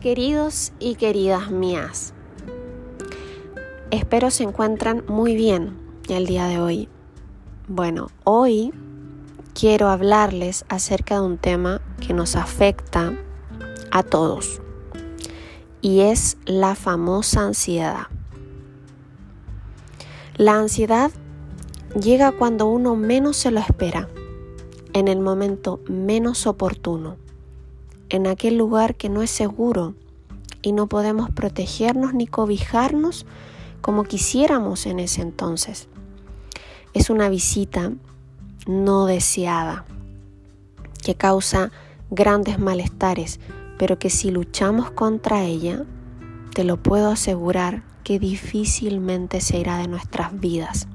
queridos y queridas mías. Espero se encuentran muy bien el día de hoy. Bueno, hoy quiero hablarles acerca de un tema que nos afecta a todos y es la famosa ansiedad. La ansiedad llega cuando uno menos se lo espera, en el momento menos oportuno en aquel lugar que no es seguro y no podemos protegernos ni cobijarnos como quisiéramos en ese entonces. Es una visita no deseada que causa grandes malestares, pero que si luchamos contra ella, te lo puedo asegurar que difícilmente se irá de nuestras vidas.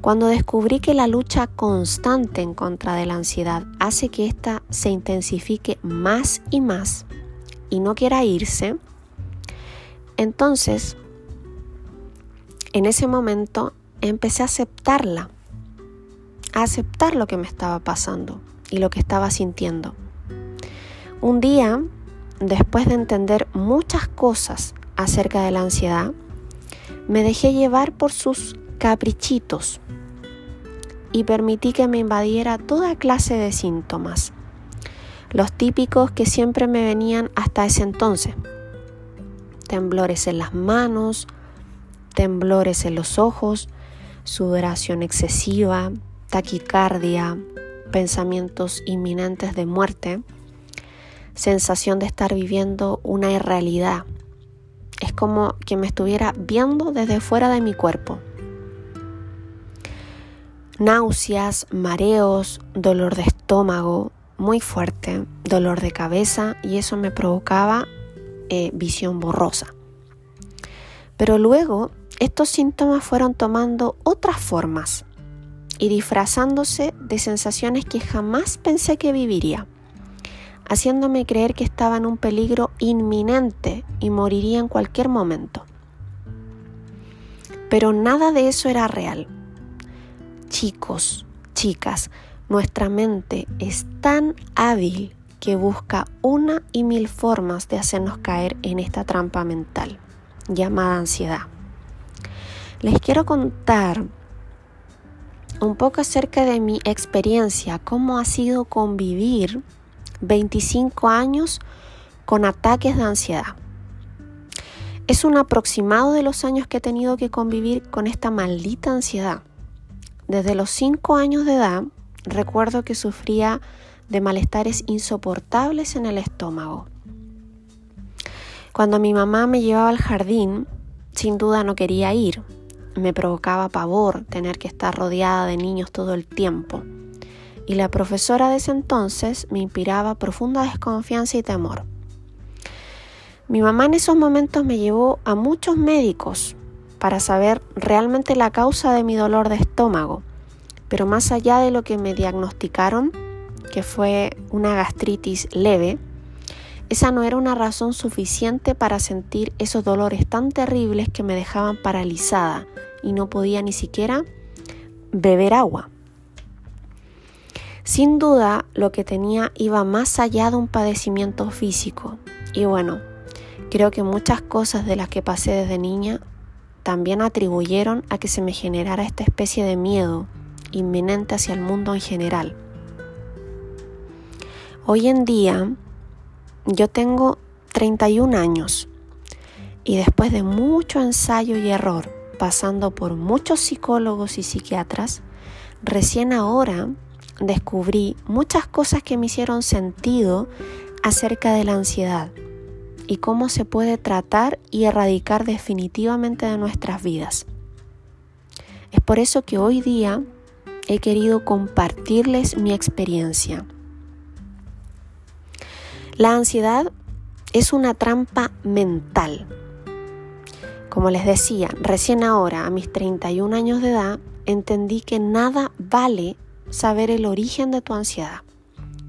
Cuando descubrí que la lucha constante en contra de la ansiedad hace que ésta se intensifique más y más y no quiera irse, entonces en ese momento empecé a aceptarla, a aceptar lo que me estaba pasando y lo que estaba sintiendo. Un día, después de entender muchas cosas acerca de la ansiedad, me dejé llevar por sus caprichitos y permití que me invadiera toda clase de síntomas, los típicos que siempre me venían hasta ese entonces. Temblores en las manos, temblores en los ojos, sudoración excesiva, taquicardia, pensamientos inminentes de muerte, sensación de estar viviendo una irrealidad. Es como que me estuviera viendo desde fuera de mi cuerpo náuseas, mareos, dolor de estómago muy fuerte, dolor de cabeza y eso me provocaba eh, visión borrosa. Pero luego estos síntomas fueron tomando otras formas y disfrazándose de sensaciones que jamás pensé que viviría, haciéndome creer que estaba en un peligro inminente y moriría en cualquier momento. Pero nada de eso era real chicos, chicas, nuestra mente es tan hábil que busca una y mil formas de hacernos caer en esta trampa mental llamada ansiedad. Les quiero contar un poco acerca de mi experiencia, cómo ha sido convivir 25 años con ataques de ansiedad. Es un aproximado de los años que he tenido que convivir con esta maldita ansiedad. Desde los 5 años de edad recuerdo que sufría de malestares insoportables en el estómago. Cuando mi mamá me llevaba al jardín, sin duda no quería ir. Me provocaba pavor tener que estar rodeada de niños todo el tiempo. Y la profesora de ese entonces me inspiraba profunda desconfianza y temor. Mi mamá en esos momentos me llevó a muchos médicos para saber realmente la causa de mi dolor de estómago. Pero más allá de lo que me diagnosticaron, que fue una gastritis leve, esa no era una razón suficiente para sentir esos dolores tan terribles que me dejaban paralizada y no podía ni siquiera beber agua. Sin duda, lo que tenía iba más allá de un padecimiento físico. Y bueno, creo que muchas cosas de las que pasé desde niña también atribuyeron a que se me generara esta especie de miedo inminente hacia el mundo en general. Hoy en día yo tengo 31 años y después de mucho ensayo y error, pasando por muchos psicólogos y psiquiatras, recién ahora descubrí muchas cosas que me hicieron sentido acerca de la ansiedad y cómo se puede tratar y erradicar definitivamente de nuestras vidas. Es por eso que hoy día he querido compartirles mi experiencia. La ansiedad es una trampa mental. Como les decía, recién ahora, a mis 31 años de edad, entendí que nada vale saber el origen de tu ansiedad,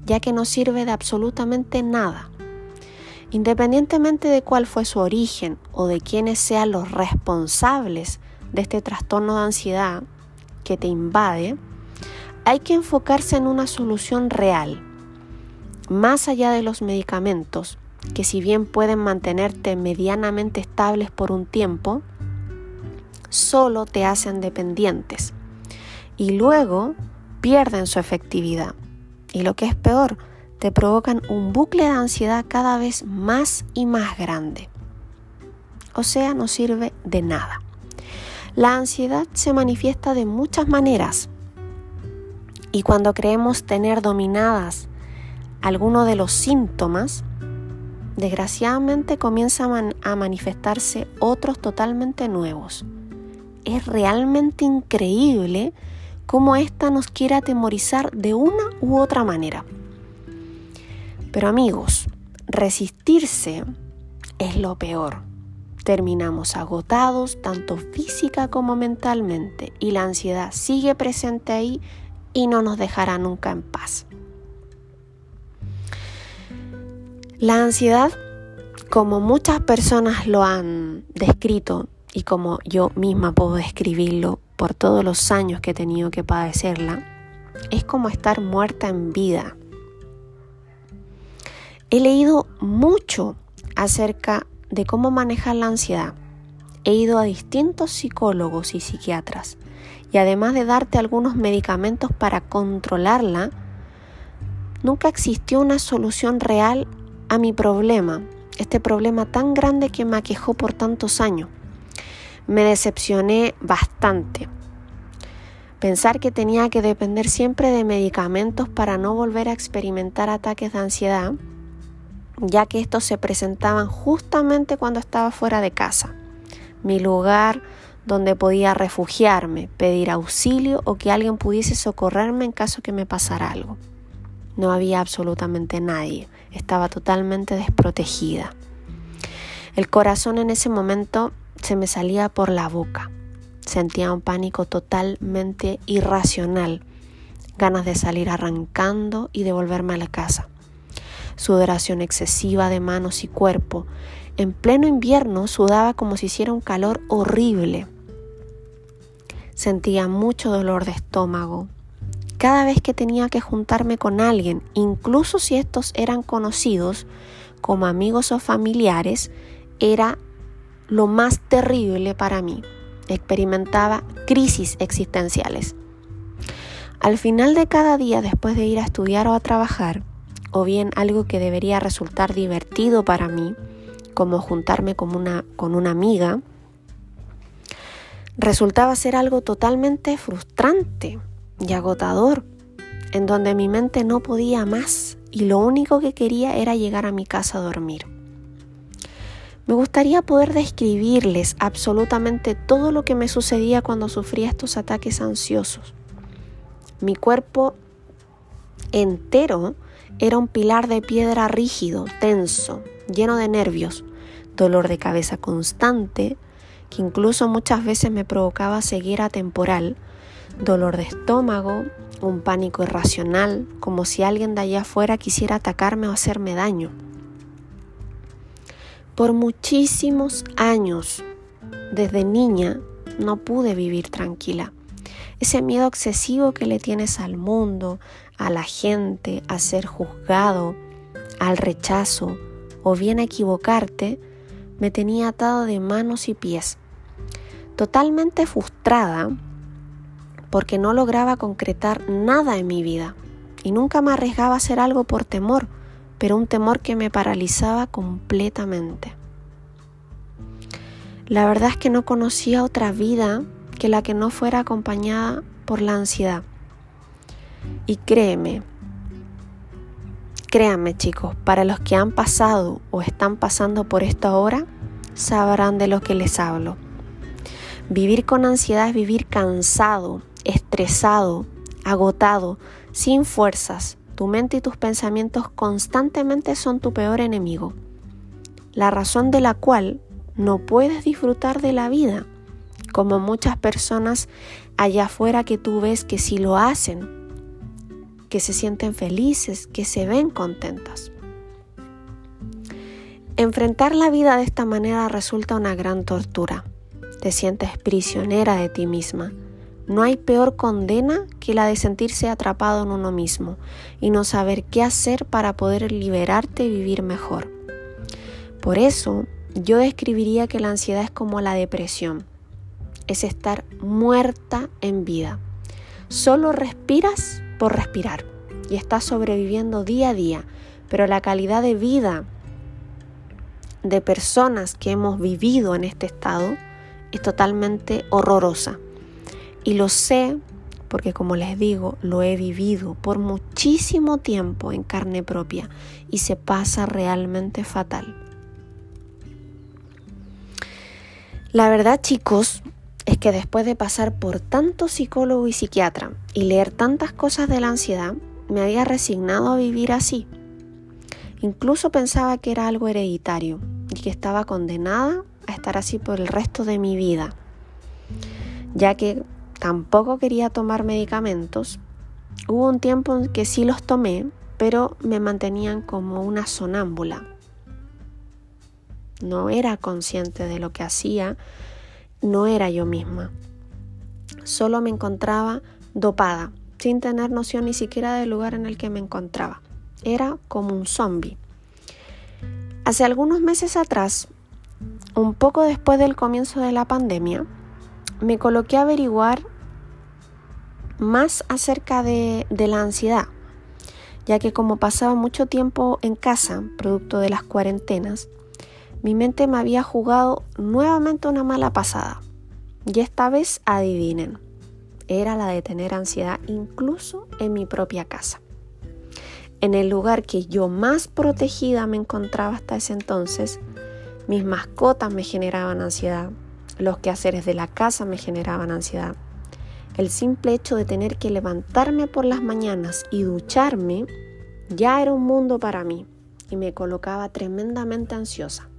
ya que no sirve de absolutamente nada. Independientemente de cuál fue su origen o de quiénes sean los responsables de este trastorno de ansiedad que te invade, hay que enfocarse en una solución real, más allá de los medicamentos, que si bien pueden mantenerte medianamente estables por un tiempo, solo te hacen dependientes y luego pierden su efectividad. Y lo que es peor, te provocan un bucle de ansiedad cada vez más y más grande. O sea, no sirve de nada. La ansiedad se manifiesta de muchas maneras y cuando creemos tener dominadas algunos de los síntomas, desgraciadamente comienzan a manifestarse otros totalmente nuevos. Es realmente increíble cómo ésta nos quiere atemorizar de una u otra manera. Pero amigos, resistirse es lo peor. Terminamos agotados tanto física como mentalmente y la ansiedad sigue presente ahí y no nos dejará nunca en paz. La ansiedad, como muchas personas lo han descrito y como yo misma puedo describirlo por todos los años que he tenido que padecerla, es como estar muerta en vida. He leído mucho acerca de cómo manejar la ansiedad. He ido a distintos psicólogos y psiquiatras y además de darte algunos medicamentos para controlarla, nunca existió una solución real a mi problema, este problema tan grande que me aquejó por tantos años. Me decepcioné bastante. Pensar que tenía que depender siempre de medicamentos para no volver a experimentar ataques de ansiedad ya que estos se presentaban justamente cuando estaba fuera de casa, mi lugar donde podía refugiarme, pedir auxilio o que alguien pudiese socorrerme en caso que me pasara algo. No había absolutamente nadie, estaba totalmente desprotegida. El corazón en ese momento se me salía por la boca. Sentía un pánico totalmente irracional, ganas de salir arrancando y de volverme a la casa sudoración excesiva de manos y cuerpo. En pleno invierno sudaba como si hiciera un calor horrible. Sentía mucho dolor de estómago. Cada vez que tenía que juntarme con alguien, incluso si estos eran conocidos como amigos o familiares, era lo más terrible para mí. Experimentaba crisis existenciales. Al final de cada día, después de ir a estudiar o a trabajar, o bien algo que debería resultar divertido para mí, como juntarme con una, con una amiga, resultaba ser algo totalmente frustrante y agotador, en donde mi mente no podía más y lo único que quería era llegar a mi casa a dormir. Me gustaría poder describirles absolutamente todo lo que me sucedía cuando sufría estos ataques ansiosos. Mi cuerpo entero era un pilar de piedra rígido, tenso, lleno de nervios, dolor de cabeza constante, que incluso muchas veces me provocaba ceguera temporal, dolor de estómago, un pánico irracional, como si alguien de allá afuera quisiera atacarme o hacerme daño. Por muchísimos años, desde niña, no pude vivir tranquila. Ese miedo excesivo que le tienes al mundo, a la gente, a ser juzgado, al rechazo o bien a equivocarte, me tenía atado de manos y pies, totalmente frustrada porque no lograba concretar nada en mi vida y nunca me arriesgaba a hacer algo por temor, pero un temor que me paralizaba completamente. La verdad es que no conocía otra vida que la que no fuera acompañada por la ansiedad. Y créeme, créanme chicos, para los que han pasado o están pasando por esto ahora, sabrán de lo que les hablo. Vivir con ansiedad es vivir cansado, estresado, agotado, sin fuerzas. Tu mente y tus pensamientos constantemente son tu peor enemigo. La razón de la cual no puedes disfrutar de la vida, como muchas personas allá afuera que tú ves que sí lo hacen, que se sienten felices, que se ven contentas. Enfrentar la vida de esta manera resulta una gran tortura. Te sientes prisionera de ti misma. No hay peor condena que la de sentirse atrapado en uno mismo y no saber qué hacer para poder liberarte y vivir mejor. Por eso yo describiría que la ansiedad es como la depresión. Es estar muerta en vida. Solo respiras por respirar y estás sobreviviendo día a día, pero la calidad de vida de personas que hemos vivido en este estado es totalmente horrorosa. Y lo sé porque como les digo, lo he vivido por muchísimo tiempo en carne propia y se pasa realmente fatal. La verdad, chicos, que después de pasar por tanto psicólogo y psiquiatra y leer tantas cosas de la ansiedad, me había resignado a vivir así. Incluso pensaba que era algo hereditario y que estaba condenada a estar así por el resto de mi vida, ya que tampoco quería tomar medicamentos. Hubo un tiempo en que sí los tomé, pero me mantenían como una sonámbula no era consciente de lo que hacía, no era yo misma. Solo me encontraba dopada, sin tener noción ni siquiera del lugar en el que me encontraba. Era como un zombie. Hace algunos meses atrás, un poco después del comienzo de la pandemia, me coloqué a averiguar más acerca de, de la ansiedad, ya que como pasaba mucho tiempo en casa, producto de las cuarentenas, mi mente me había jugado nuevamente una mala pasada. Y esta vez adivinen, era la de tener ansiedad incluso en mi propia casa. En el lugar que yo más protegida me encontraba hasta ese entonces, mis mascotas me generaban ansiedad, los quehaceres de la casa me generaban ansiedad. El simple hecho de tener que levantarme por las mañanas y ducharme ya era un mundo para mí y me colocaba tremendamente ansiosa.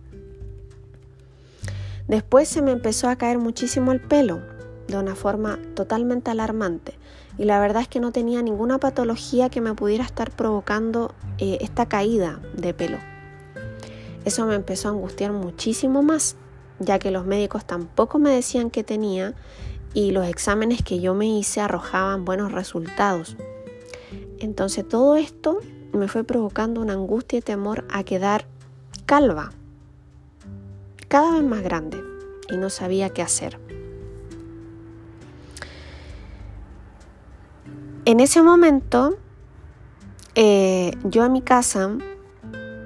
Después se me empezó a caer muchísimo el pelo de una forma totalmente alarmante y la verdad es que no tenía ninguna patología que me pudiera estar provocando eh, esta caída de pelo. Eso me empezó a angustiar muchísimo más, ya que los médicos tampoco me decían que tenía y los exámenes que yo me hice arrojaban buenos resultados. Entonces todo esto me fue provocando una angustia y temor a quedar calva cada vez más grande y no sabía qué hacer. En ese momento, eh, yo en mi casa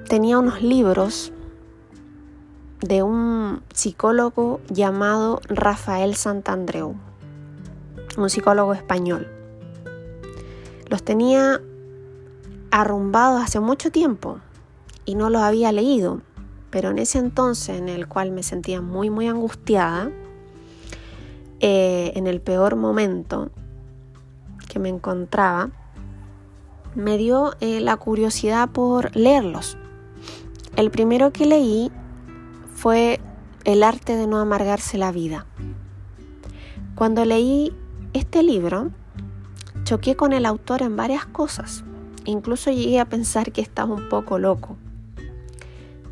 tenía unos libros de un psicólogo llamado Rafael Santandreu, un psicólogo español. Los tenía arrumbados hace mucho tiempo y no los había leído. Pero en ese entonces en el cual me sentía muy, muy angustiada, eh, en el peor momento que me encontraba, me dio eh, la curiosidad por leerlos. El primero que leí fue El arte de no amargarse la vida. Cuando leí este libro, choqué con el autor en varias cosas. Incluso llegué a pensar que estaba un poco loco.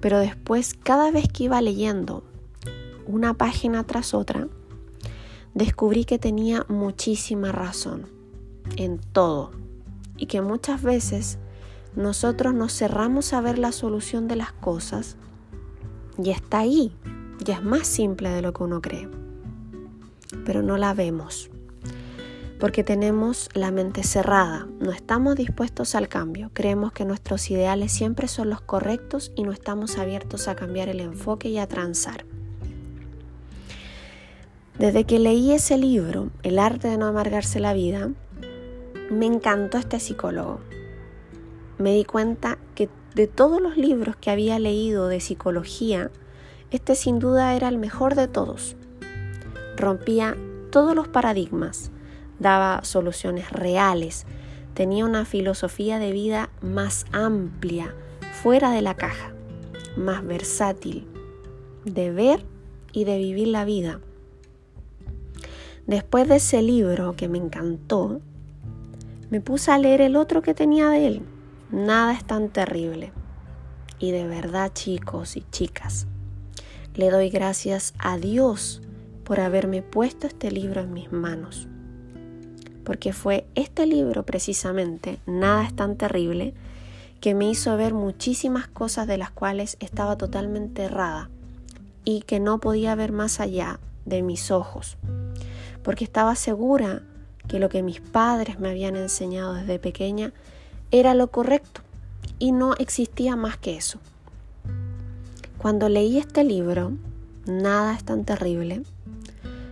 Pero después, cada vez que iba leyendo una página tras otra, descubrí que tenía muchísima razón en todo y que muchas veces nosotros nos cerramos a ver la solución de las cosas y está ahí, ya es más simple de lo que uno cree, pero no la vemos porque tenemos la mente cerrada, no estamos dispuestos al cambio, creemos que nuestros ideales siempre son los correctos y no estamos abiertos a cambiar el enfoque y a transar. Desde que leí ese libro, El arte de no amargarse la vida, me encantó este psicólogo. Me di cuenta que de todos los libros que había leído de psicología, este sin duda era el mejor de todos. Rompía todos los paradigmas, daba soluciones reales, tenía una filosofía de vida más amplia, fuera de la caja, más versátil, de ver y de vivir la vida. Después de ese libro que me encantó, me puse a leer el otro que tenía de él. Nada es tan terrible. Y de verdad, chicos y chicas, le doy gracias a Dios por haberme puesto este libro en mis manos porque fue este libro precisamente, Nada es tan terrible, que me hizo ver muchísimas cosas de las cuales estaba totalmente errada y que no podía ver más allá de mis ojos, porque estaba segura que lo que mis padres me habían enseñado desde pequeña era lo correcto y no existía más que eso. Cuando leí este libro, Nada es tan terrible,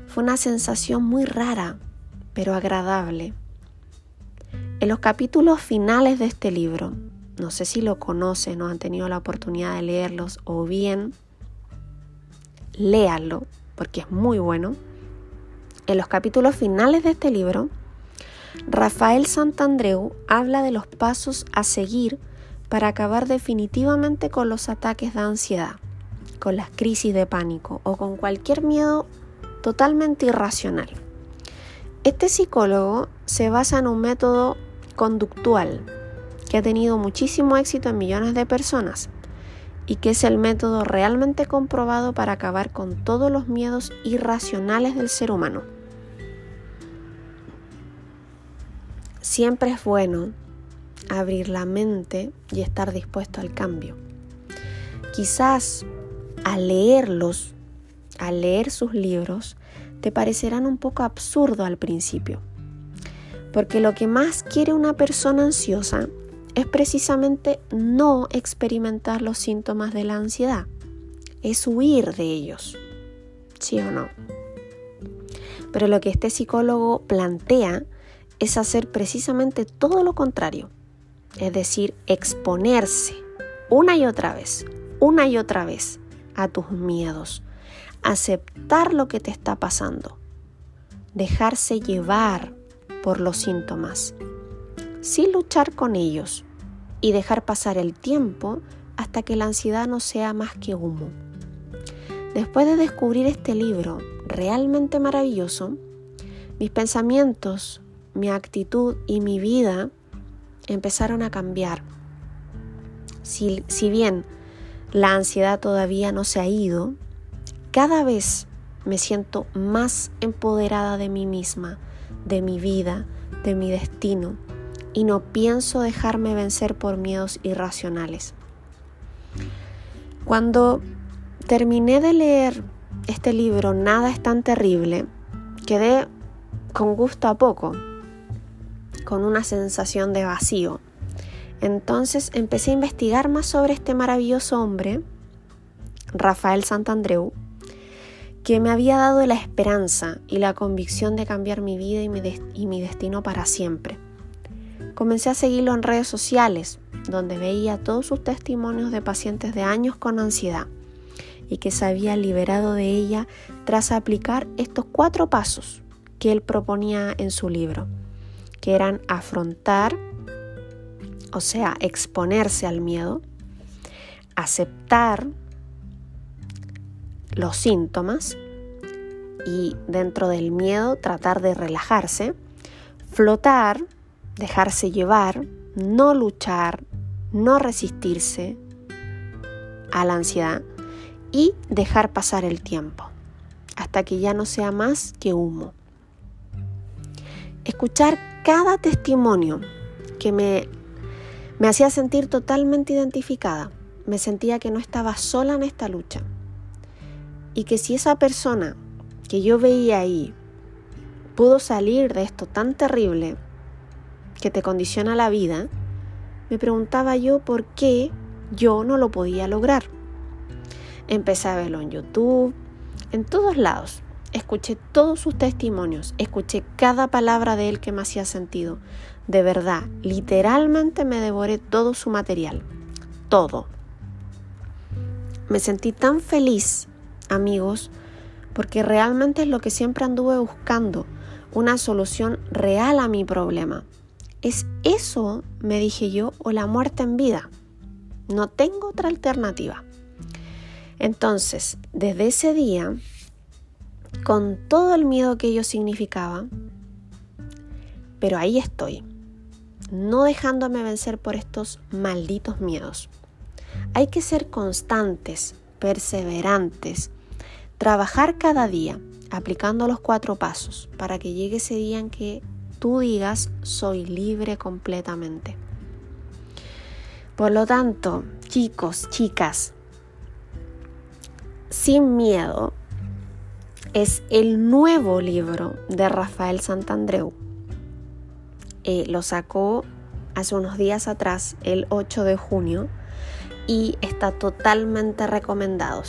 fue una sensación muy rara, pero agradable. En los capítulos finales de este libro, no sé si lo conocen o han tenido la oportunidad de leerlos o bien léanlo porque es muy bueno. En los capítulos finales de este libro, Rafael Santandreu habla de los pasos a seguir para acabar definitivamente con los ataques de ansiedad, con las crisis de pánico o con cualquier miedo totalmente irracional. Este psicólogo se basa en un método conductual que ha tenido muchísimo éxito en millones de personas y que es el método realmente comprobado para acabar con todos los miedos irracionales del ser humano. Siempre es bueno abrir la mente y estar dispuesto al cambio. Quizás al leerlos al leer sus libros, te parecerán un poco absurdo al principio. Porque lo que más quiere una persona ansiosa es precisamente no experimentar los síntomas de la ansiedad, es huir de ellos. ¿Sí o no? Pero lo que este psicólogo plantea es hacer precisamente todo lo contrario, es decir, exponerse una y otra vez, una y otra vez a tus miedos, aceptar lo que te está pasando, dejarse llevar por los síntomas, sin luchar con ellos y dejar pasar el tiempo hasta que la ansiedad no sea más que humo. Después de descubrir este libro realmente maravilloso, mis pensamientos, mi actitud y mi vida empezaron a cambiar. Si, si bien la ansiedad todavía no se ha ido, cada vez me siento más empoderada de mí misma, de mi vida, de mi destino, y no pienso dejarme vencer por miedos irracionales. Cuando terminé de leer este libro, Nada es tan terrible, quedé con gusto a poco, con una sensación de vacío. Entonces empecé a investigar más sobre este maravilloso hombre, Rafael Santandreu, que me había dado la esperanza y la convicción de cambiar mi vida y mi, destino para siempre. Comencé a seguirlo en redes sociales, donde veía todos sus testimonios de pacientes de años con ansiedad y que se había liberado de ella tras aplicar estos cuatro pasos que él proponía en su libro, que eran afrontar, o sea, exponerse al miedo, aceptar los síntomas y dentro del miedo tratar de relajarse, flotar, dejarse llevar, no luchar, no resistirse a la ansiedad y dejar pasar el tiempo hasta que ya no sea más que humo. Escuchar cada testimonio que me, me hacía sentir totalmente identificada. Me sentía que no estaba sola en esta lucha y que si esa persona que yo veía ahí pudo salir de esto tan terrible que te condiciona la vida, me preguntaba yo por qué yo no lo podía lograr. Empecé a verlo en YouTube, en todos lados. Escuché todos sus testimonios, escuché cada palabra de él que me hacía sentido. De verdad, literalmente me devoré todo su material. Todo. Me sentí tan feliz amigos, porque realmente es lo que siempre anduve buscando, una solución real a mi problema. ¿Es eso, me dije yo, o la muerte en vida? No tengo otra alternativa. Entonces, desde ese día, con todo el miedo que ello significaba, pero ahí estoy, no dejándome vencer por estos malditos miedos. Hay que ser constantes, perseverantes, Trabajar cada día aplicando los cuatro pasos para que llegue ese día en que tú digas soy libre completamente. Por lo tanto, chicos, chicas, sin miedo es el nuevo libro de Rafael Santandreu. Eh, lo sacó hace unos días atrás, el 8 de junio, y está totalmente recomendado.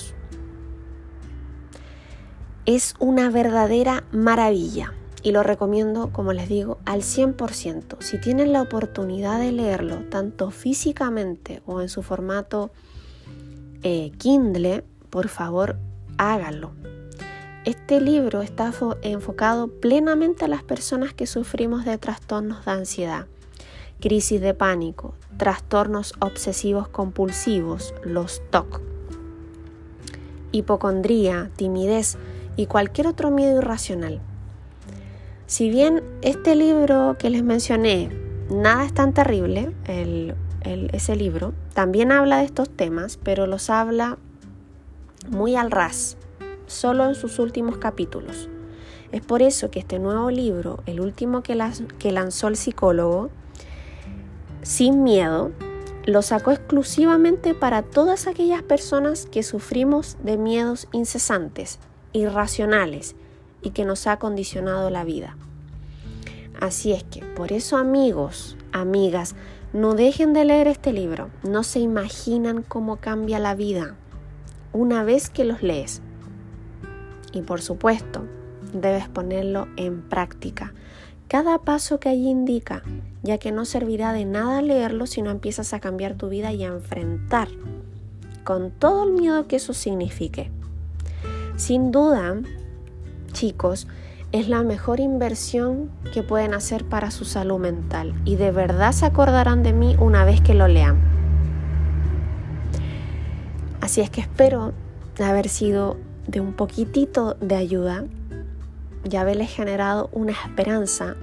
Es una verdadera maravilla y lo recomiendo, como les digo, al 100%. Si tienen la oportunidad de leerlo, tanto físicamente o en su formato eh, Kindle, por favor háganlo. Este libro está enfocado plenamente a las personas que sufrimos de trastornos de ansiedad, crisis de pánico, trastornos obsesivos compulsivos, los TOC, hipocondría, timidez y cualquier otro miedo irracional. Si bien este libro que les mencioné, nada es tan terrible, ese libro, también habla de estos temas, pero los habla muy al ras, solo en sus últimos capítulos. Es por eso que este nuevo libro, el último que lanzó el psicólogo, Sin Miedo, lo sacó exclusivamente para todas aquellas personas que sufrimos de miedos incesantes, irracionales y que nos ha condicionado la vida. Así es que, por eso amigos, amigas, no dejen de leer este libro. No se imaginan cómo cambia la vida una vez que los lees. Y por supuesto, debes ponerlo en práctica. Cada paso que allí indica, ya que no servirá de nada leerlo si no empiezas a cambiar tu vida y a enfrentar con todo el miedo que eso signifique. Sin duda, chicos, es la mejor inversión que pueden hacer para su salud mental y de verdad se acordarán de mí una vez que lo lean. Así es que espero haber sido de un poquitito de ayuda y haberles generado una esperanza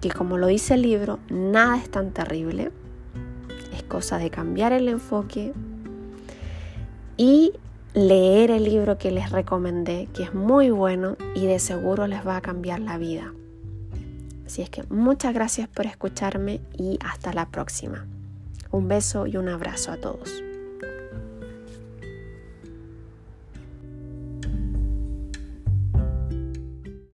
que como lo dice el libro, nada es tan terrible. Es cosa de cambiar el enfoque y leer el libro que les recomendé, que es muy bueno y de seguro les va a cambiar la vida. Así es que muchas gracias por escucharme y hasta la próxima. Un beso y un abrazo a todos.